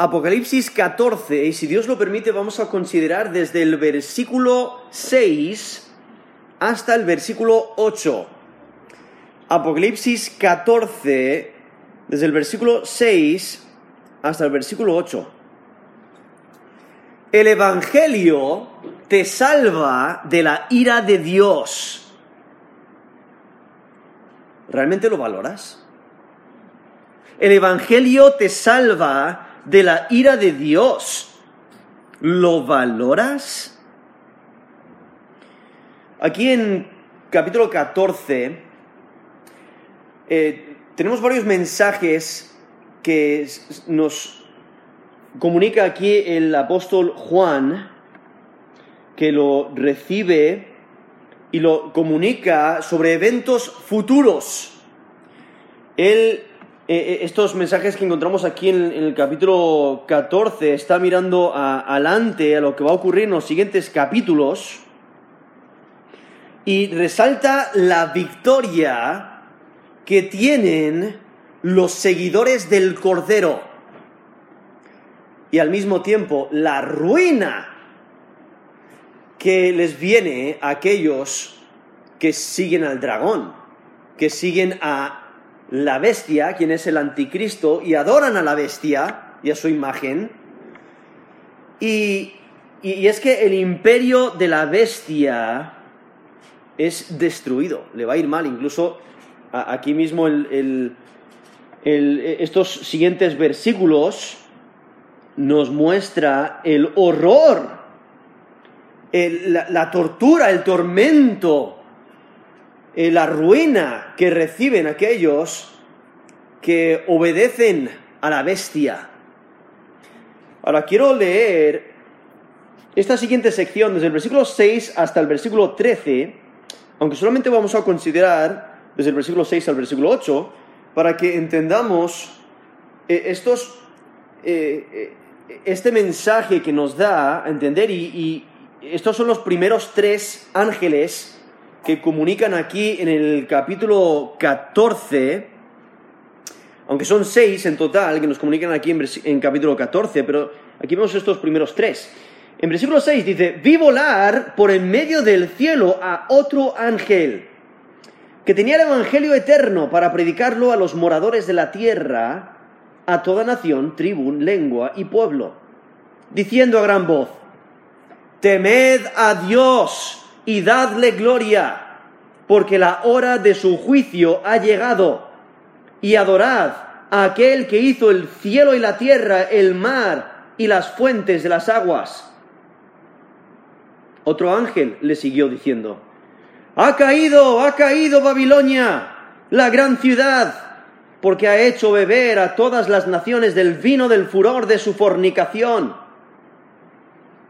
Apocalipsis 14, y si Dios lo permite, vamos a considerar desde el versículo 6 hasta el versículo 8. Apocalipsis 14, desde el versículo 6 hasta el versículo 8. El Evangelio te salva de la ira de Dios. ¿Realmente lo valoras? El Evangelio te salva de la ira de Dios. ¿Lo valoras? Aquí en capítulo 14 eh, tenemos varios mensajes que nos comunica aquí el apóstol Juan, que lo recibe y lo comunica sobre eventos futuros. Él eh, eh, estos mensajes que encontramos aquí en, el capítulo 14 está mirando adelante a lo que va a ocurrir en los siguientes capítulos y resalta la victoria que tienen los seguidores del Cordero y al mismo tiempo la ruina que les viene a aquellos que siguen al dragón, que siguen a la bestia, quien es el anticristo, y adoran a la bestia y a su imagen. Y, es que el imperio de la bestia es destruido, le va a ir mal. Incluso aquí mismo estos siguientes versículos nos muestra el horror, la tortura, el tormento eh, la ruina que reciben aquellos que obedecen a la bestia. Ahora quiero leer esta siguiente sección desde el versículo 6 hasta el versículo 13, aunque solamente vamos a considerar desde el versículo 6 al versículo 8, para que entendamos eh, estos, eh, este mensaje que nos da a entender y estos son los primeros tres ángeles que comunican aquí en el capítulo 14, aunque son seis en total que nos comunican aquí en, capítulo 14, pero aquí vemos estos primeros tres. En versículo 6 dice, vi volar por en medio del cielo a otro ángel, que tenía el Evangelio eterno para predicarlo a los moradores de la tierra, a toda nación, tribu, lengua y pueblo, diciendo a gran voz, temed a Dios y dadle gloria, porque la hora de su juicio ha llegado, y adorad a aquel que hizo el cielo y la tierra, el mar y las fuentes de las aguas. Otro ángel le siguió diciendo, Ha caído, ha caído Babilonia, la gran ciudad, porque ha hecho beber a todas las naciones del vino del furor de su fornicación.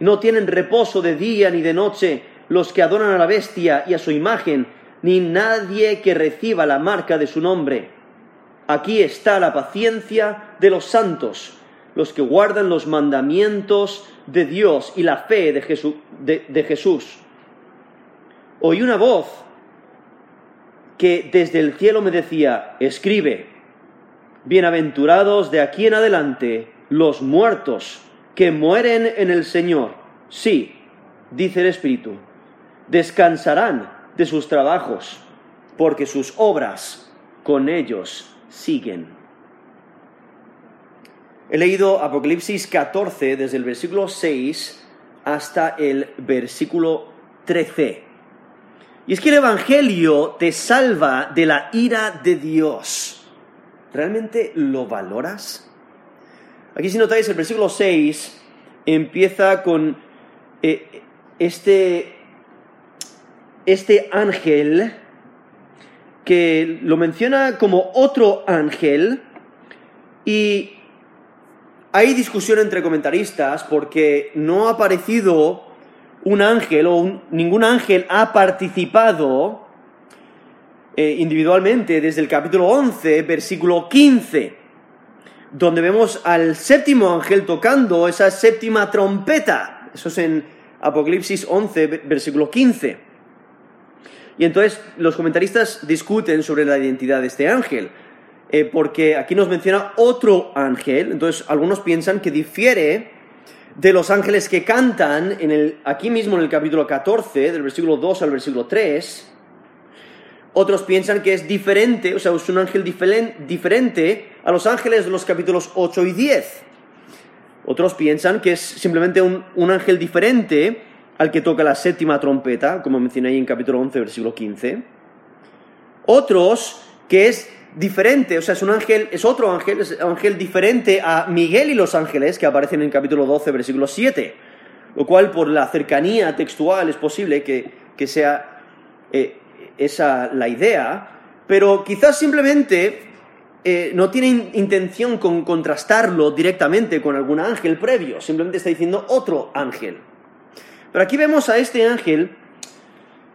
no tienen reposo de día ni de noche los que adoran a la bestia y a su imagen, ni nadie que reciba la marca de su nombre. Aquí está la paciencia de los santos, los que guardan los mandamientos de Dios y la fe de, de Jesús. Oí una voz que desde el cielo me decía, escribe, bienaventurados de aquí en adelante los muertos que mueren en el Señor. Sí, dice el Espíritu, descansarán de sus trabajos, porque sus obras con ellos siguen. He leído Apocalipsis 14 desde el versículo 6 hasta el versículo 13. Y es que el Evangelio te salva de la ira de Dios. ¿Realmente lo valoras? Aquí si notáis el versículo 6 empieza con eh, este, este ángel que lo menciona como otro ángel. Y hay discusión entre comentaristas porque no ha aparecido un ángel o ningún ángel ha participado eh, individualmente desde el capítulo 11, versículo 15, donde vemos al séptimo ángel tocando esa séptima trompeta. Eso es en Apocalipsis 11, versículo 15. Y entonces los comentaristas discuten sobre la identidad de este ángel, eh, porque aquí nos menciona otro ángel, entonces algunos piensan que difiere de los ángeles que cantan en el, aquí mismo en el capítulo 14, del versículo 2 al versículo 3. Otros piensan que es diferente, o sea, es un ángel diferente a los ángeles de los capítulos 8 y 10. Otros piensan que es simplemente un, un ángel diferente al que toca la séptima trompeta, como mencioné ahí en capítulo 11, versículo 15. Otros que es diferente, o sea, es un ángel, es otro ángel, es un ángel diferente a Miguel y los ángeles que aparecen en capítulo 12, versículo 7. Lo cual, por la cercanía textual, es posible que, sea eh, esa la idea, pero quizás simplemente eh, no tiene intención con contrastarlo directamente con algún ángel previo, simplemente está diciendo otro ángel. Pero aquí vemos a este ángel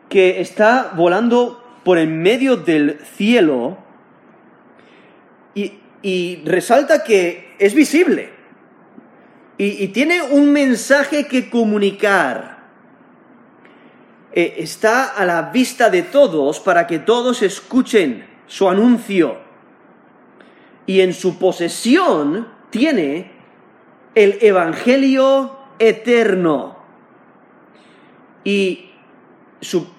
que está volando por en medio del cielo y, resalta que es visible y, tiene un mensaje que comunicar. Eh, está a la vista de todos para que todos escuchen su anuncio. Y en su posesión tiene el Evangelio eterno. Y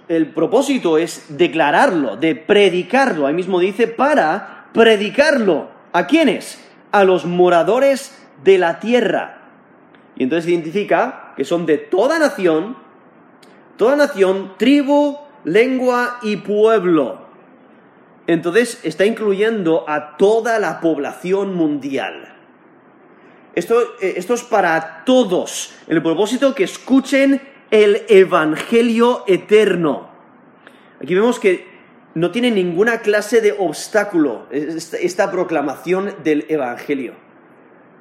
el propósito es declararlo, de predicarlo. Ahí mismo dice, para predicarlo. ¿A quiénes? A los moradores de la tierra. Y entonces identifica que son de toda nación, toda nación, tribu, lengua y pueblo. Entonces está incluyendo a toda la población mundial. Esto, eh, esto, es para todos, el propósito que escuchen el Evangelio eterno. Aquí vemos que no tiene ninguna clase de obstáculo esta, proclamación del Evangelio.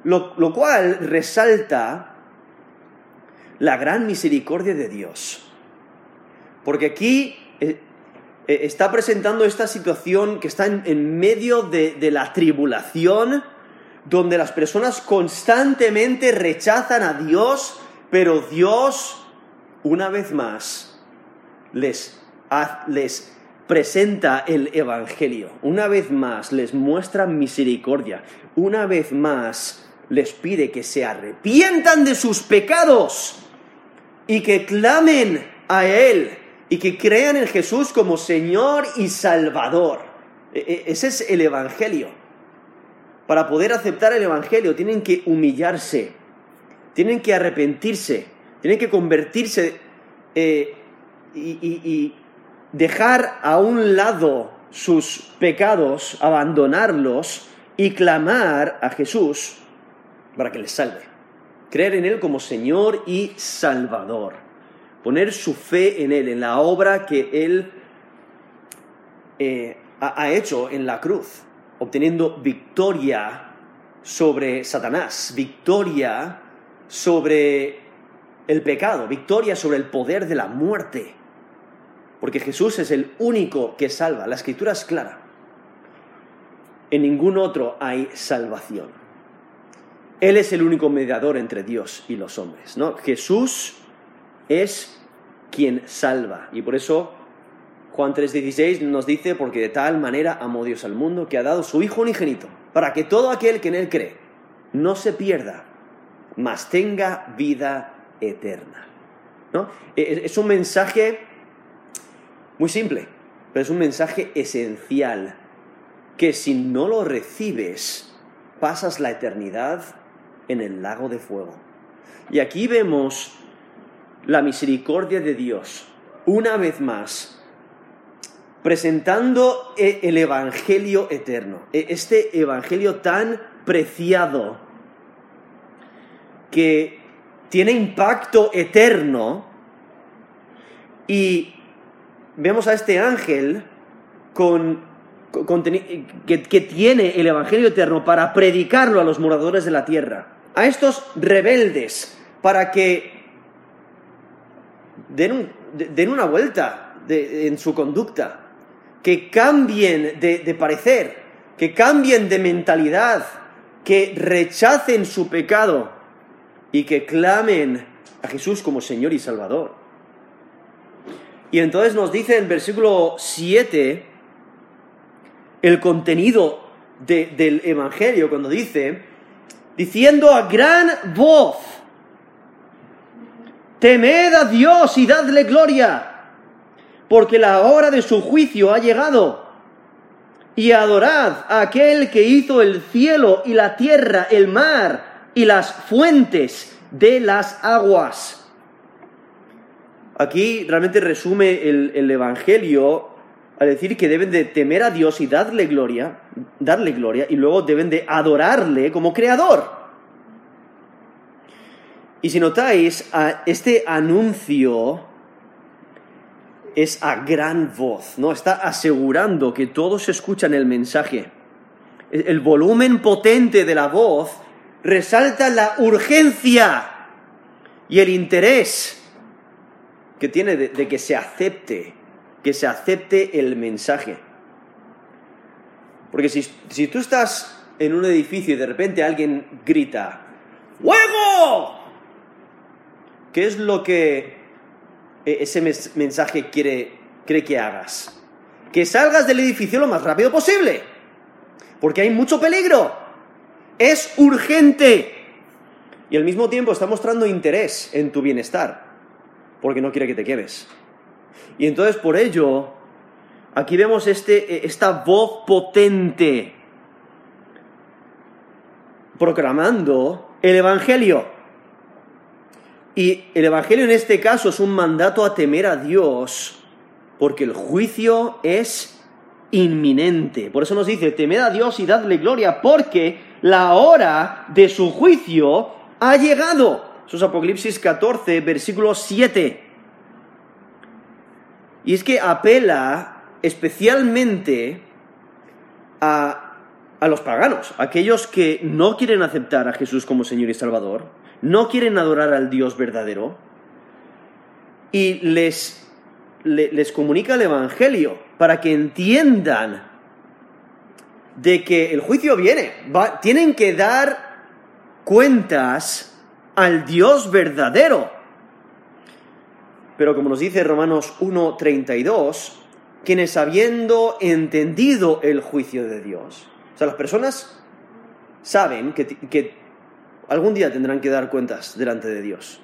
Lo, lo, cual resalta la gran misericordia de Dios. Porque aquí eh, eh, está presentando esta situación que está en, medio de, de la tribulación, donde las personas constantemente rechazan a Dios, pero Dios, una vez más, les, les presenta el Evangelio. Una vez más les muestra misericordia. Una vez más les pide que se arrepientan de sus pecados y que clamen a Él y que crean en Jesús como Señor y Salvador. E, e, ese es el Evangelio. Para poder aceptar el Evangelio tienen que humillarse, tienen que arrepentirse, tienen que convertirse eh, y dejar a un lado sus pecados, abandonarlos y clamar a Jesús para que les salve. Creer en Él como Señor y Salvador. Poner su fe en Él, en la obra que Él eh, ha hecho en la cruz, obteniendo victoria sobre Satanás, victoria sobre el pecado, victoria sobre el poder de la muerte porque Jesús es el único que salva. La escritura es clara. En ningún otro hay salvación. Él es el único mediador entre Dios y los hombres. ¿no? Jesús es quien salva. Y por eso Juan 3:16 nos dice, porque de tal manera amó Dios al mundo que ha dado su Hijo unigénito, para que todo aquel que en Él cree no se pierda, mas tenga vida eterna. ¿no? E-, e-, es un mensaje muy simple, pero es un mensaje esencial que si no lo recibes, pasas la eternidad en el lago de fuego. Y aquí vemos la misericordia de Dios, una vez más, presentando e-, el Evangelio eterno, e-, este Evangelio tan preciado que tiene impacto eterno y vemos a este ángel con, que, tiene el Evangelio eterno para predicarlo a los moradores de la tierra. a estos rebeldes para que den, una vuelta en su conducta, que cambien de parecer, que cambien de mentalidad, que rechacen su pecado y que clamen a Jesús como Señor y Salvador. Y entonces nos dice en versículo 7 el contenido del Evangelio cuando dice, diciendo a gran voz, temed a Dios y dadle gloria, porque la hora de su juicio ha llegado. Y adorad a aquel que hizo el cielo y la tierra, el mar y las fuentes de las aguas. Aquí realmente resume el, el Evangelio al decir que deben de temer a Dios y darle gloria, darle gloria, y luego deben de adorarle como creador. Y si notáis, este anuncio es a gran voz, ¿no? Está asegurando que todos escuchan el mensaje. El volumen potente de la voz resalta la urgencia y el interés que tiene de que se acepte que se acepte el mensaje. Porque si, tú estás en un edificio y de repente alguien grita, ¡Fuego! ¿Qué es lo que e, ese mensaje quiere, que hagas? Que salgas del edificio lo más rápido posible. Porque hay mucho peligro. Es urgente. Y al mismo tiempo está mostrando interés en tu bienestar. Porque no quiere que te quedes. Y entonces por ello, aquí vemos este, esta voz potente proclamando el Evangelio. Y el Evangelio en este caso es un mandato a temer a Dios, porque el juicio es inminente. Por eso nos dice, temed a Dios y dadle gloria, porque la hora de su juicio ha llegado. Eso es Apocalipsis 14, versículo 7. Y es que apela especialmente a, a los paganos, aquellos que no quieren aceptar a Jesús como Señor y Salvador, no quieren adorar al Dios verdadero, y les, les, comunica el Evangelio para que entiendan de que el juicio viene, tienen que dar cuentas al Dios verdadero. Pero como nos dice Romanos 1.32, quienes habiendo entendido el juicio de Dios, o sea, las personas saben que, que algún día tendrán que dar cuentas delante de Dios.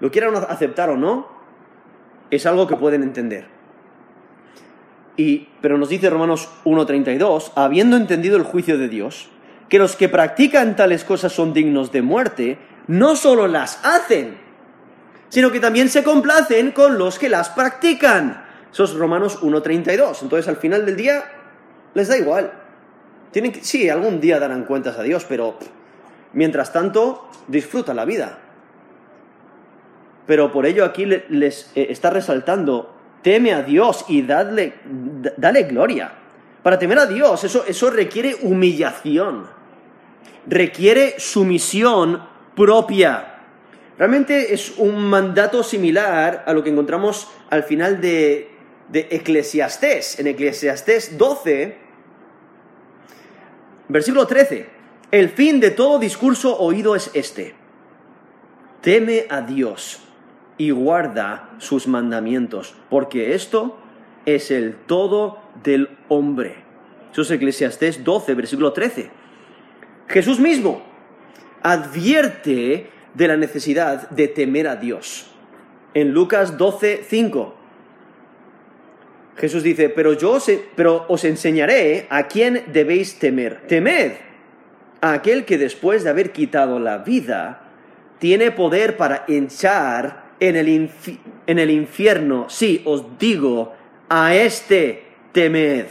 Lo quieran aceptar o no, es algo que pueden entender. Y, pero nos dice Romanos 1.32, habiendo entendido el juicio de Dios, que los que practican tales cosas son dignos de muerte, no solo las hacen, sino que también se complacen con los que las practican. Eso es Romanos 1.32. Entonces al final del día les da igual. Tienen que, sí, algún día darán cuentas a Dios, pero mientras tanto disfruta la vida. Pero por ello aquí les eh, está resaltando, teme a Dios y dadle, dale gloria. Para temer a Dios, eso, eso requiere humillación, requiere sumisión propia. Realmente es un mandato similar a lo que encontramos al final de, de Eclesiastés. En Eclesiastés 12, versículo 13. El fin de todo discurso oído es este. Teme a Dios y guarda sus mandamientos, porque esto es el todo del hombre. Eso es Eclesiastés 12, versículo 13. Jesús mismo advierte de la necesidad de temer a Dios. En Lucas 12, 5, Jesús dice, pero yo os, pero os enseñaré a quién debéis temer. Temed aquel que después de haber quitado la vida, tiene poder para echar en el, en el infierno. Sí, os digo, a este temed.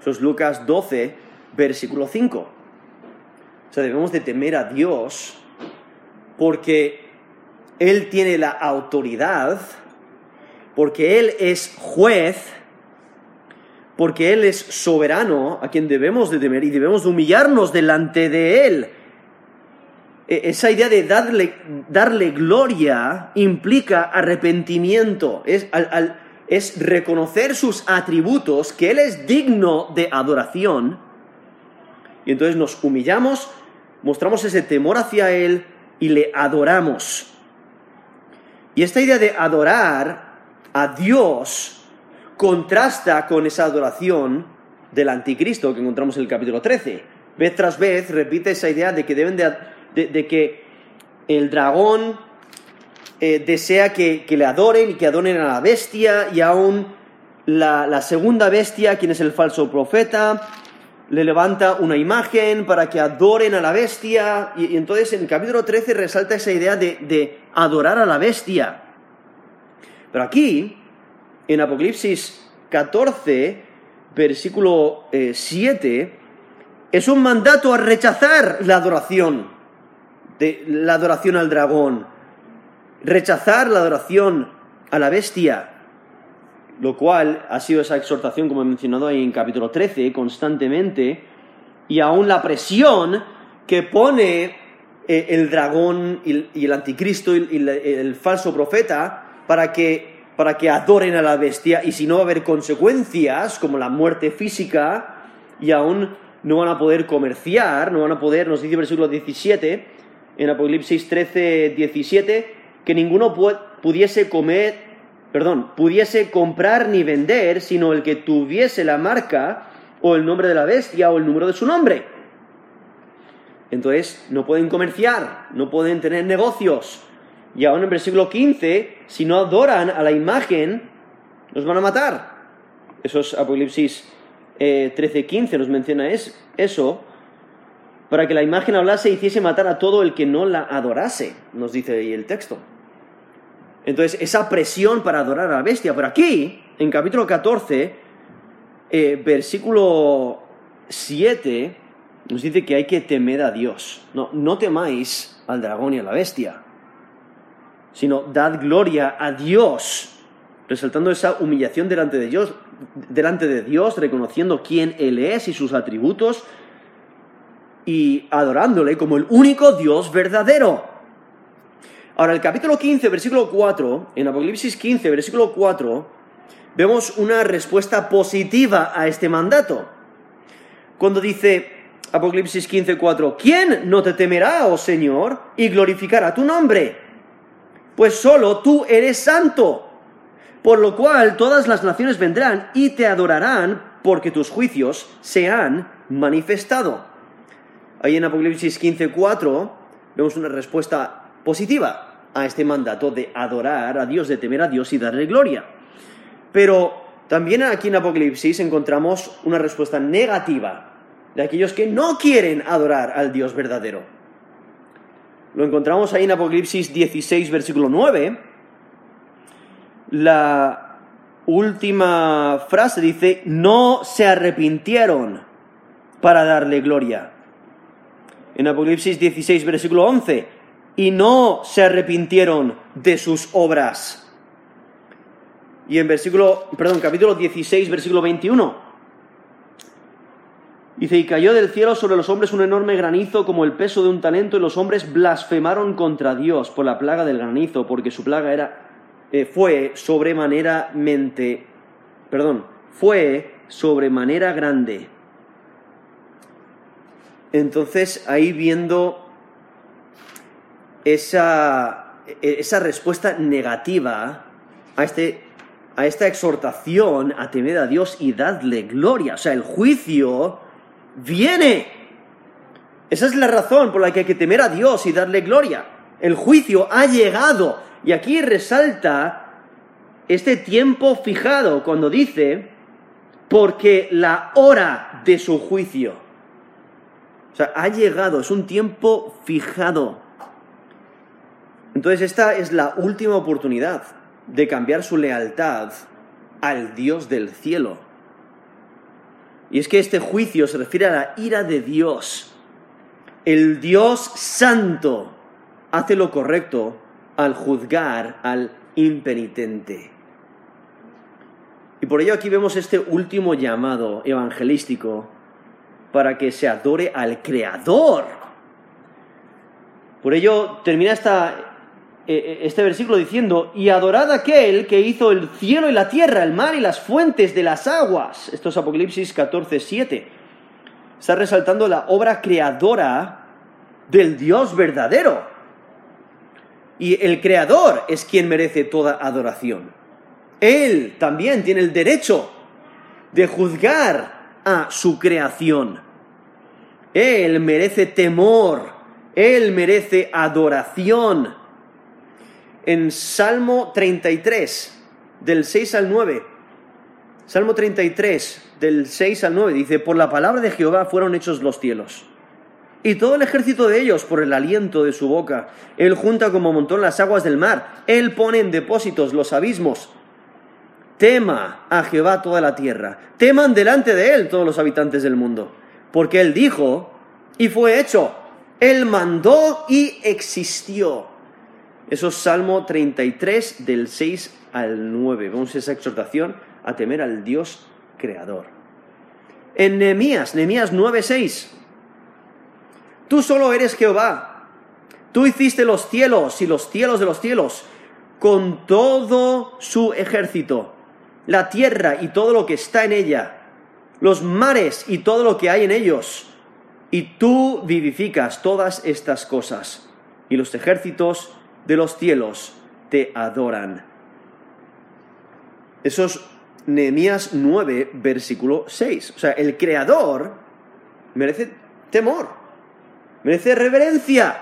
Eso es Lucas 12, versículo 5. O sea, debemos de temer a Dios porque Él tiene la autoridad, porque Él es juez, porque Él es soberano a quien debemos de temer y debemos de humillarnos delante de Él. e, esa idea de darle, darle gloria implica arrepentimiento, es, es reconocer sus atributos, que Él es digno de adoración, y entonces nos humillamos, mostramos ese temor hacia Él y le adoramos. Y esta idea de adorar a Dios contrasta con esa adoración del anticristo que encontramos en el capítulo 13. Vez tras vez repite esa idea de que deben de, que el dragón eh, desea que, le adoren y que adoren a la bestia y aún la, la segunda bestia, quien es el falso profeta, le levanta una imagen para que adoren a la bestia. Y, entonces en el capítulo 13 resalta esa idea de, adorar a la bestia. Pero aquí, en Apocalipsis 14, versículo 7, eh, es un mandato a rechazar la adoración, la adoración al dragón, rechazar la adoración a la bestia lo cual ha sido esa exhortación, como he mencionado ahí en capítulo 13, constantemente, y aún la presión que pone eh, el dragón y el anticristo y el falso profeta para que, para que adoren a la bestia, y si no va a haber consecuencias, como la muerte física, y aún no van a poder comerciar, no van a poder, nos dice el versículo 17, en Apocalipsis 13, 17, que ninguno pudiese comer perdón, pudiese comprar ni vender, sino el que tuviese la marca o el nombre de la bestia o el número de su nombre. Entonces, no pueden comerciar, no pueden tener negocios. Y aún en versículo 15, si no adoran a la imagen, los van a matar. Eso es Apocalipsis eh, 13:15, nos menciona eso. Para que la imagen hablase y hiciese matar a todo el que no la adorase, nos dice ahí el texto. Entonces, esa presión para adorar a la bestia. Pero aquí, en capítulo 14, eh, versículo 7, nos dice que hay que temer a Dios. No, no temáis al dragón y a la bestia, sino dad gloria a Dios, resaltando esa humillación delante de Dios, delante de Dios, reconociendo quién Él es y sus atributos, y adorándole como el único Dios verdadero. Ahora, el capítulo 15, versículo 4, en Apocalipsis 15, versículo 4, vemos una respuesta positiva a este mandato. Cuando dice Apocalipsis 15, 4, ¿quién no te temerá, oh Señor, y glorificará tu nombre? Pues solo tú eres santo, por lo cual todas las naciones vendrán y te adorarán porque tus juicios se han manifestado. Ahí en Apocalipsis 15, 4 vemos una respuesta positiva a este mandato de adorar a Dios, de temer a Dios y darle gloria. Pero también aquí en Apocalipsis encontramos una respuesta negativa de aquellos que no quieren adorar al Dios verdadero. Lo encontramos ahí en Apocalipsis 16, versículo 9. La última frase dice, no se arrepintieron para darle gloria. En Apocalipsis 16, versículo 11, y no se arrepintieron de sus obras. Y en versículo, perdón, capítulo 16, versículo 21. Dice, y cayó del cielo sobre los hombres un enorme granizo como el peso de un talento, y los hombres blasfemaron contra Dios por la plaga del granizo, porque su plaga era, eh, fue sobremanera-mente, perdón, fue sobremanera grande. Entonces, ahí viendo esa, esa respuesta negativa a, este, a esta exhortación a temer a Dios y dadle gloria. O sea, el juicio viene. Esa es la razón por la que hay que temer a Dios y darle gloria. El juicio ha llegado. Y aquí resalta este tiempo fijado cuando dice, porque la hora de su juicio. O sea, ha llegado, es un tiempo fijado. Entonces esta es la última oportunidad de cambiar su lealtad al Dios del cielo. Y es que este juicio se refiere a la ira de Dios. El Dios santo hace lo correcto al juzgar al impenitente. Y por ello aquí vemos este último llamado evangelístico para que se adore al Creador Por ello termina esta, este versículo diciendo, y adorad aquel que hizo el cielo y la tierra, el mar y las fuentes de las aguas. Esto es Apocalipsis 14, 7. Está resaltando la obra creadora del Dios verdadero. Y el creador es quien merece toda adoración. Él también tiene el derecho de juzgar a su creación. Él merece temor, Él merece adoración. En Salmo 33, del 6 al 9, Salmo 33, del 6 al 9, dice, por la palabra de Jehová fueron hechos los cielos, y todo el ejército de ellos por el aliento de su boca. Él junta como montón las aguas del mar, Él pone en depósitos los abismos. Tema a Jehová toda la tierra, teman delante de Él todos los habitantes del mundo, porque Él dijo, y fue hecho, Él mandó y existió. Eso es Salmo 33 del 6 al 9. Vemos esa exhortación a temer al Dios creador. En Nehemías, Nehemías 9:6. Tú solo eres Jehová. Tú hiciste los cielos y los cielos de los cielos con todo su ejército, la tierra y todo lo que está en ella, los mares y todo lo que hay en ellos. Y tú vivificas todas estas cosas, y los ejércitos de los cielos te adoran. Eso es Nehemías 9, versículo 6. O sea, el Creador merece temor, merece reverencia,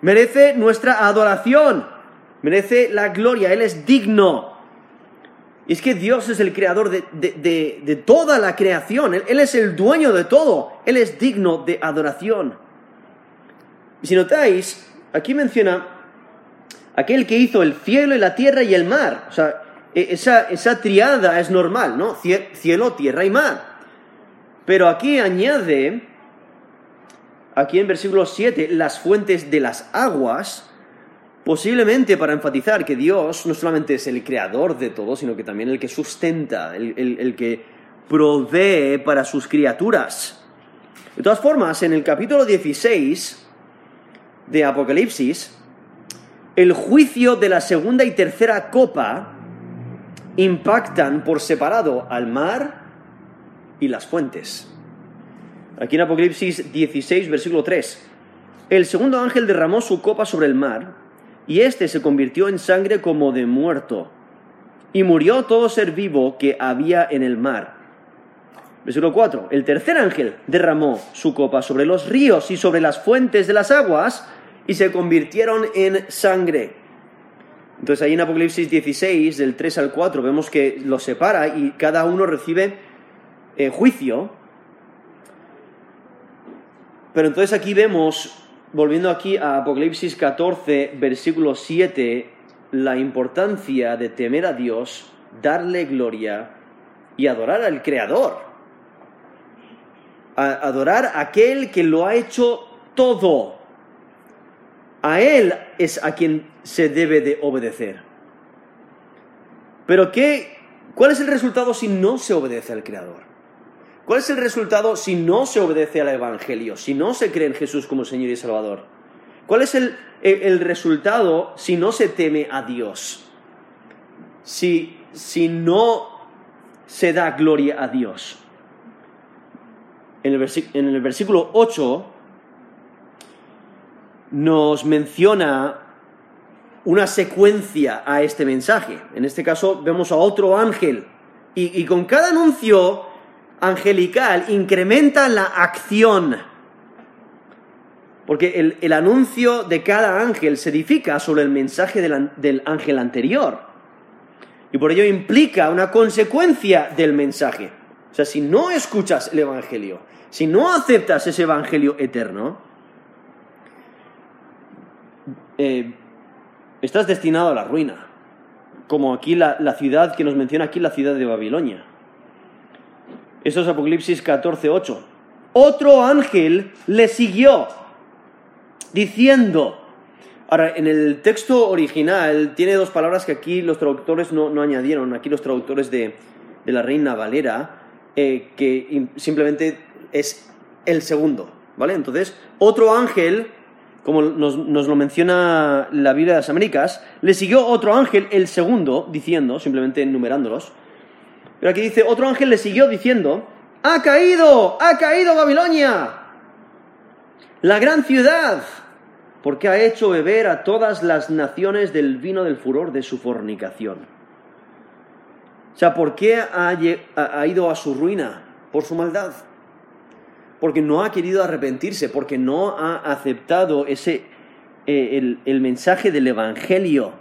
merece nuestra adoración, merece la gloria, Él es digno. Y es que Dios es el creador de, toda la creación, él, él es el dueño de todo, Él es digno de adoración. Y si notáis, aquí menciona aquel que hizo el cielo y la tierra y el mar. O sea, e, esa, triada es normal, ¿no? Cielo, tierra y mar. Pero aquí añade, aquí en versículo 7, las fuentes de las aguas, posiblemente para enfatizar que Dios no solamente es el creador de todo, sino que también el que sustenta, el, el que provee para sus criaturas. De todas formas, en el capítulo 16 de Apocalipsis, el juicio de la segunda y tercera copa impactan por separado al mar y las fuentes. Aquí en Apocalipsis 16, versículo 3. El segundo ángel derramó su copa sobre el mar, y éste se convirtió en sangre como de muerto, y murió todo ser vivo que había en el mar. Versículo 4. El tercer ángel derramó su copa sobre los ríos y sobre las fuentes de las aguas, y se convirtieron en sangre. Entonces ahí en Apocalipsis 16, del 3 al 4, vemos que los separa y cada uno recibe eh, juicio. Pero entonces aquí vemos, volviendo aquí a Apocalipsis 14, versículo 7, la importancia de temer a Dios, darle gloria y adorar al Creador. adorar a aquel que lo ha hecho todo. A Él es a quien se debe de obedecer. Pero ¿qué, ¿cuál es el resultado si no se obedece al Creador? ¿Cuál es el resultado si no se obedece al Evangelio, si no se cree en Jesús como Señor y Salvador? ¿Cuál es el, el resultado si no se teme a Dios? Si, si no se da gloria a Dios. En el, en el versículo 8 nos menciona una secuencia a este mensaje. En este caso vemos a otro ángel y, con cada anuncio angelical incrementa la acción. Porque el, anuncio de cada ángel se edifica sobre el mensaje del ángel anterior. Y por ello implica una consecuencia del mensaje. O sea, si no escuchas el Evangelio, si no aceptas ese Evangelio eterno, eh, estás destinado a la ruina, como aquí la, ciudad que nos menciona aquí, la ciudad de Babilonia. Eso es Apocalipsis 14:8. Otro ángel le siguió, diciendo, Ahora, en el texto original tiene dos palabras que aquí los traductores no, añadieron, aquí los traductores de, la Reina Valera, eh, que simplemente es el segundo, ¿vale? Entonces, otro ángel como nos, nos, lo menciona la Biblia de las Américas, le siguió otro ángel, el segundo, diciendo, simplemente enumerándolos, pero aquí dice, otro ángel le siguió diciendo, ha caído, ha caído Babilonia, la gran ciudad, porque ha hecho beber a todas las naciones del vino del furor de su fornicación. O sea, ¿por qué ha, ido a su ruina? Por su maldad. Porque no ha querido arrepentirse, porque no ha aceptado ese, eh, el, mensaje del Evangelio.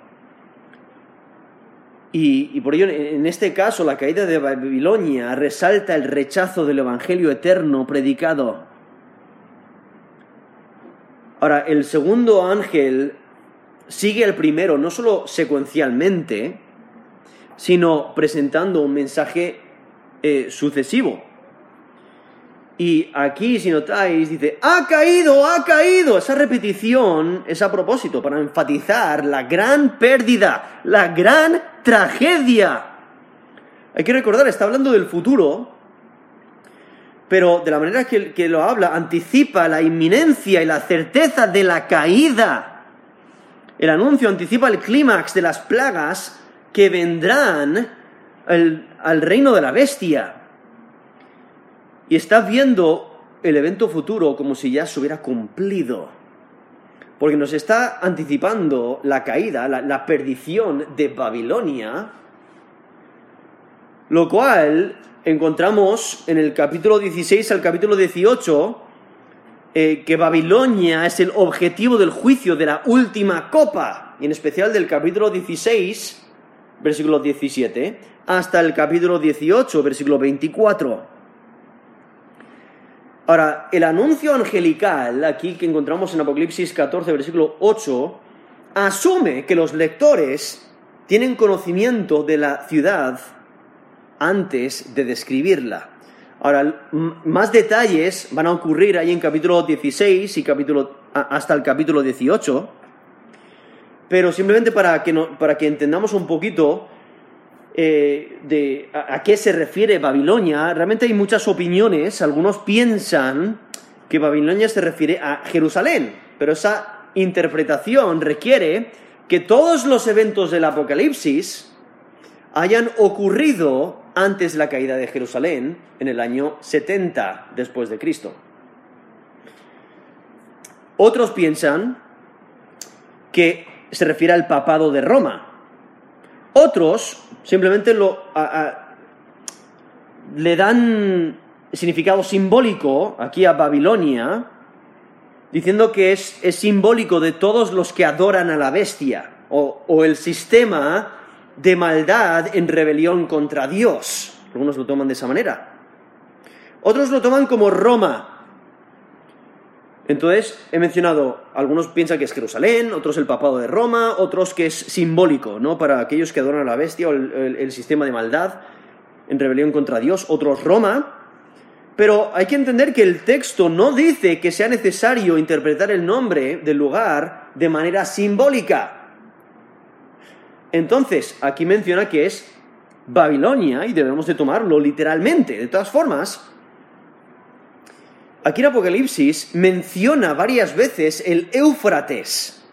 Y, por ello, en este caso, la caída de Babilonia resalta el rechazo del Evangelio eterno predicado. Ahora, el segundo ángel sigue al primero, no solo secuencialmente, sino presentando un mensaje eh, sucesivo. Y aquí, si notáis, dice, ha caído, ha caído. Esa repetición es a propósito, para enfatizar la gran pérdida, la gran tragedia. Hay que recordar, está hablando del futuro, pero de la manera que, lo habla, anticipa la inminencia y la certeza de la caída. El anuncio anticipa el clímax de las plagas que vendrán al, reino de la bestia. Y está viendo el evento futuro como si ya se hubiera cumplido. Porque nos está anticipando la caída, la perdición de Babilonia, lo cual encontramos en el capítulo 16 al capítulo 18 eh, que Babilonia es el objetivo del juicio de la última copa, y en especial del capítulo 16, versículo 17, hasta el capítulo 18, versículo 24. Ahora, el anuncio angelical, aquí que encontramos en Apocalipsis 14, versículo 8, asume que los lectores tienen conocimiento de la ciudad antes de describirla. Ahora, más detalles van a ocurrir ahí en capítulo 16 y capítulo, hasta el capítulo 18, pero simplemente para que, para que entendamos un poquito eh, de a, qué se refiere Babilonia, realmente hay muchas opiniones, algunos piensan que Babilonia se refiere a Jerusalén, pero esa interpretación requiere que todos los eventos del Apocalipsis hayan ocurrido antes de la caída de Jerusalén, en el año 70 después de Cristo. Otros piensan que se refiere al papado de Roma. Otros simplemente lo, le dan significado simbólico aquí a Babilonia, diciendo que es, simbólico de todos los que adoran a la bestia, o, o el sistema de maldad en rebelión contra Dios. Algunos lo toman de esa manera. Otros lo toman como Roma. Entonces, he mencionado, algunos piensan que es Jerusalén, otros el papado de Roma, otros que es simbólico, ¿no? Para aquellos que adoran a la bestia o el, sistema de maldad en rebelión contra Dios, otros Roma. Pero hay que entender que el texto no dice que sea necesario interpretar el nombre del lugar de manera simbólica. Entonces, aquí menciona que es Babilonia y debemos de tomarlo literalmente. De todas formas, aquí en Apocalipsis menciona varias veces el Éufrates,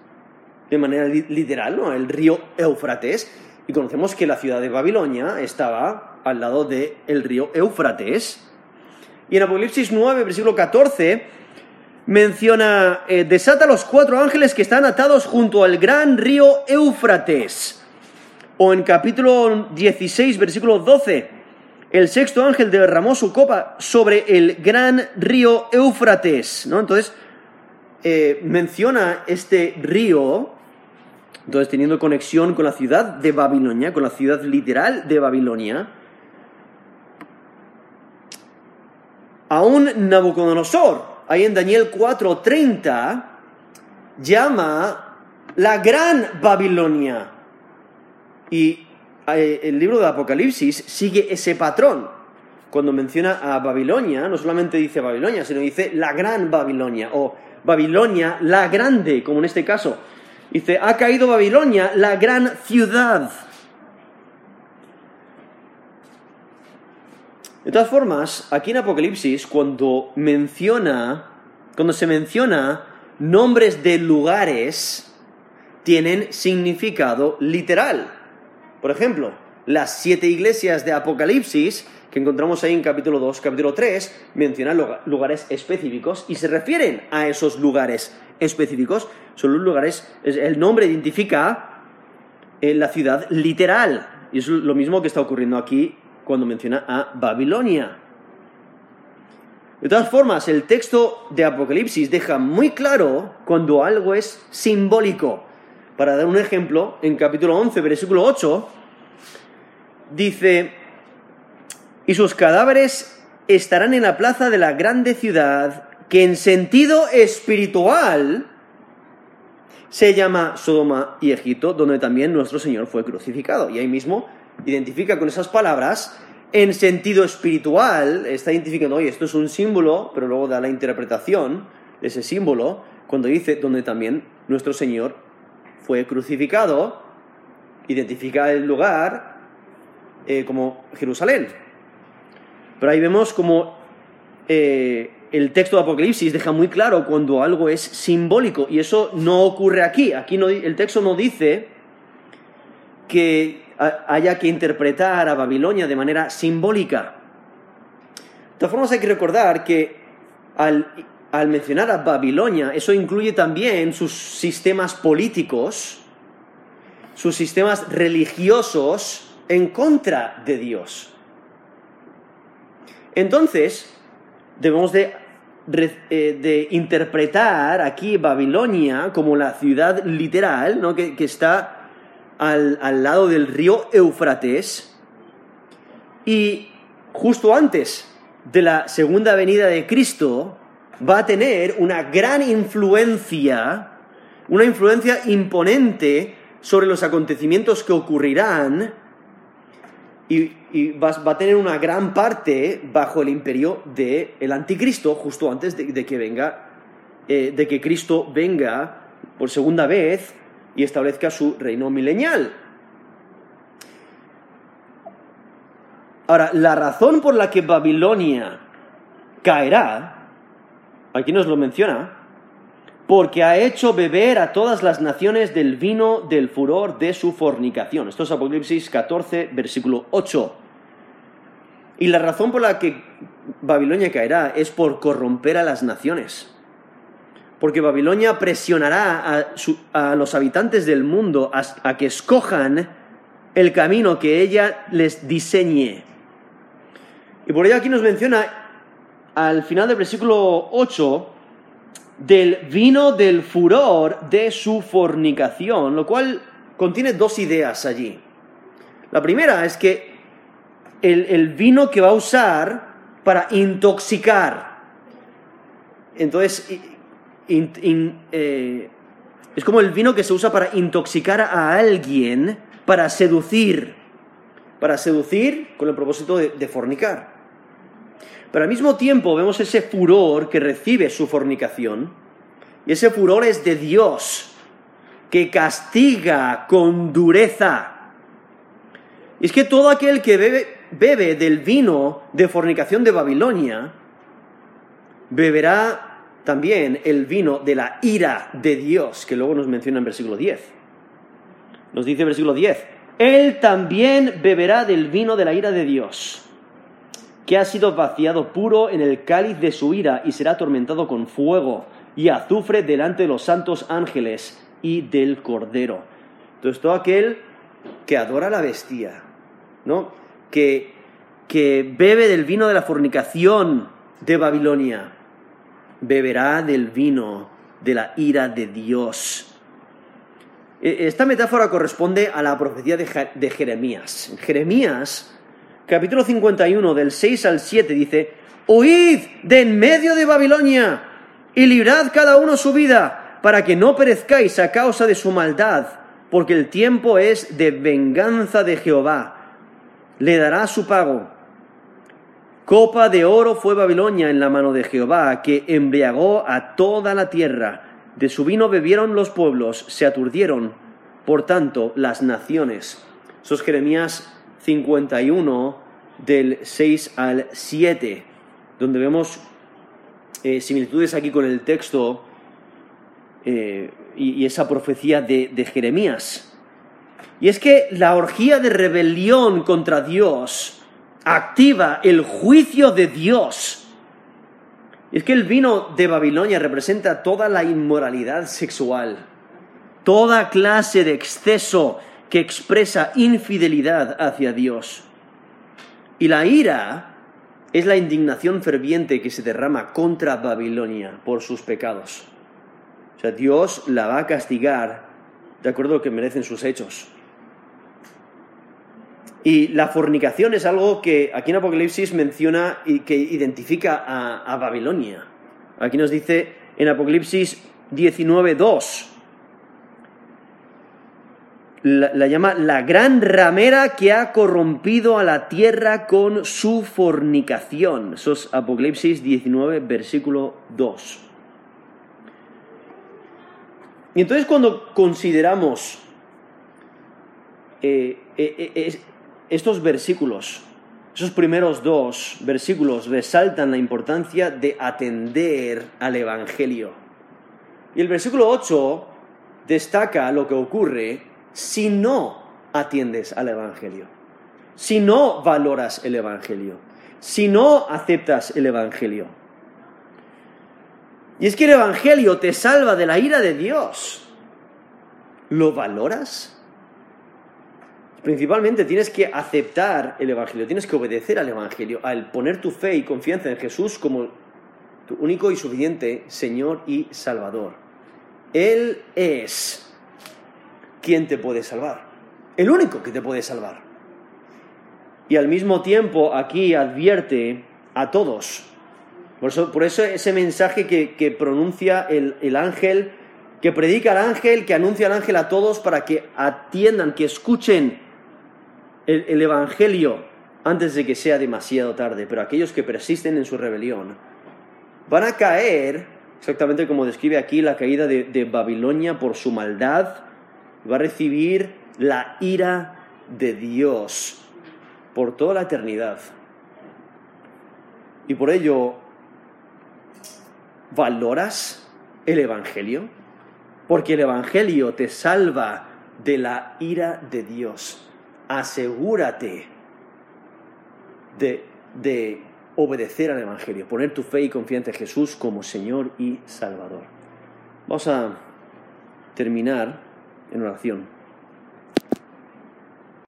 de manera literal, ¿no? El río Éufrates, y conocemos que la ciudad de Babilonia estaba al lado del río Éufrates. Y en Apocalipsis 9, versículo 14, menciona, eh, desata los cuatro ángeles que están atados junto al gran río Éufrates o en capítulo 16, versículo 12, el sexto ángel derramó su copa sobre el gran río Éufrates, ¿no? Entonces, eh, menciona este río, entonces teniendo conexión con la ciudad de Babilonia, con la ciudad literal de Babilonia, aún Nabucodonosor, ahí en Daniel 4:30, llama la gran Babilonia. Y el libro de Apocalipsis sigue ese patrón. Cuando menciona a Babilonia, no solamente dice Babilonia, sino dice la gran Babilonia o Babilonia la grande, como en este caso. Dice, ha caído Babilonia, la gran ciudad. De todas formas, aquí en Apocalipsis, cuando menciona, cuando se menciona nombres de lugares tienen significado literal. Por ejemplo, las siete iglesias de Apocalipsis que encontramos ahí en capítulo 2, capítulo 3, mencionan lugares específicos y se refieren a esos lugares específicos. Son los lugares, el nombre identifica eh, la ciudad literal. Y es lo mismo que está ocurriendo aquí cuando menciona a Babilonia. De todas formas, el texto de Apocalipsis deja muy claro cuando algo es simbólico. Para dar un ejemplo, en capítulo 11, versículo 8, dice, y sus cadáveres estarán en la plaza de la grande ciudad, que en sentido espiritual se llama Sodoma y Egipto, donde también nuestro Señor fue crucificado. Y ahí mismo identifica con esas palabras, en sentido espiritual, está identificando, oye, esto es un símbolo, pero luego da la interpretación de ese símbolo, cuando dice, donde también nuestro Señor fue crucificado, identifica el lugar eh, como Jerusalén. Pero ahí vemos como eh, el texto de Apocalipsis deja muy claro cuando algo es simbólico, y eso no ocurre aquí. Aquí el texto no dice que haya que interpretar a Babilonia de manera simbólica. De todas formas, hay que recordar que al, al mencionar a Babilonia, eso incluye también sus sistemas políticos, sus sistemas religiosos en contra de Dios. Entonces, debemos de, eh, interpretar aquí Babilonia como la ciudad literal, ¿no? que, está al, al lado del río Éufrates, y justo antes de la segunda venida de Cristo, va a tener una gran influencia, una influencia imponente sobre los acontecimientos que ocurrirán y, va, a tener una gran parte bajo el imperio del anticristo justo antes de, que venga, eh, de que Cristo venga por segunda vez y establezca su reino milenial. Ahora, la razón por la que Babilonia caerá, aquí nos lo menciona, porque ha hecho beber a todas las naciones del vino del furor de su fornicación. Esto es Apocalipsis 14, versículo 8. Y la razón por la que Babilonia caerá es por corromper a las naciones. Porque Babilonia presionará a, los habitantes del mundo a, a que escojan el camino que ella les diseñe. Y por ello aquí nos menciona al final del versículo 8 del vino del furor de su fornicación, lo cual contiene dos ideas allí. La primera es que el, vino que va a usar para intoxicar. Entonces, eh, es como el vino que se usa para intoxicar a alguien, para seducir, para seducir con el propósito de fornicar. Pero al mismo tiempo vemos ese furor que recibe su fornicación, y ese furor es de Dios, que castiga con dureza. Y es que todo aquel que bebe, bebe del vino de fornicación de Babilonia, beberá también el vino de la ira de Dios, que luego nos menciona en versículo 10. Nos dice versículo 10, Él también beberá del vino de la ira de Dios que ha sido vaciado puro en el cáliz de su ira y será atormentado con fuego y azufre delante de los santos ángeles y del Cordero. Entonces, todo aquel que adora la bestia, ¿no? Que, que bebe del vino de la fornicación de Babilonia, beberá del vino de la ira de Dios. E, esta metáfora corresponde a la profecía de Jeremías. Jeremías capítulo 51, del 6 al 7, dice, Huid de en medio de Babilonia y librad cada uno su vida, para que no perezcáis a causa de su maldad, porque el tiempo es de venganza de Jehová. Le dará su pago. Copa de oro fue Babilonia en la mano de Jehová, que embriagó a toda la tierra. De su vino bebieron los pueblos, se aturdieron, por tanto, las naciones. Sos Jeremías 51 del 6 al 7, donde vemos eh, similitudes aquí con el texto eh, y, esa profecía de, de Jeremías. Y es que la orgía de rebelión contra Dios activa el juicio de Dios. Es que el vino de Babilonia representa toda la inmoralidad sexual, toda clase de exceso que expresa infidelidad hacia Dios. Y la ira es la indignación ferviente que se derrama contra Babilonia por sus pecados. O sea, Dios la va a castigar de acuerdo a lo que merecen sus hechos. Y la fornicación es algo que aquí en Apocalipsis menciona y que identifica a, Babilonia. Aquí nos dice en Apocalipsis 19.2, la, la, llama la gran ramera que ha corrompido a la tierra con su fornicación. Eso es Apocalipsis 19, versículo 2. Y entonces cuando consideramos eh, eh, eh, estos versículos, esos primeros dos versículos resaltan la importancia de atender al Evangelio. Y el versículo 8 destaca lo que ocurre si no atiendes al Evangelio, si no valoras el Evangelio, si no aceptas el Evangelio. Y es que el Evangelio te salva de la ira de Dios. ¿Lo valoras? Principalmente tienes que aceptar el Evangelio, tienes que obedecer al Evangelio, al poner tu fe y confianza en Jesús como tu único y suficiente Señor y Salvador. Él es quien te puede salvar, el único que te puede salvar. Y al mismo tiempo aquí advierte a todos, por eso, ese mensaje que, pronuncia el, ángel, que predica el ángel, que anuncia el ángel a todos para que atiendan, que escuchen el, el Evangelio antes de que sea demasiado tarde. Pero aquellos que persisten en su rebelión van a caer, exactamente como describe aquí la caída de Babilonia por su maldad, va a recibir la ira de Dios por toda la eternidad. Y por ello ¿Valoras el Evangelio? Porque el Evangelio te salva de la ira de Dios. Asegúrate de, de obedecer al Evangelio, poner tu fe y confianza en Jesús como Señor y Salvador. Vamos a terminar en oración.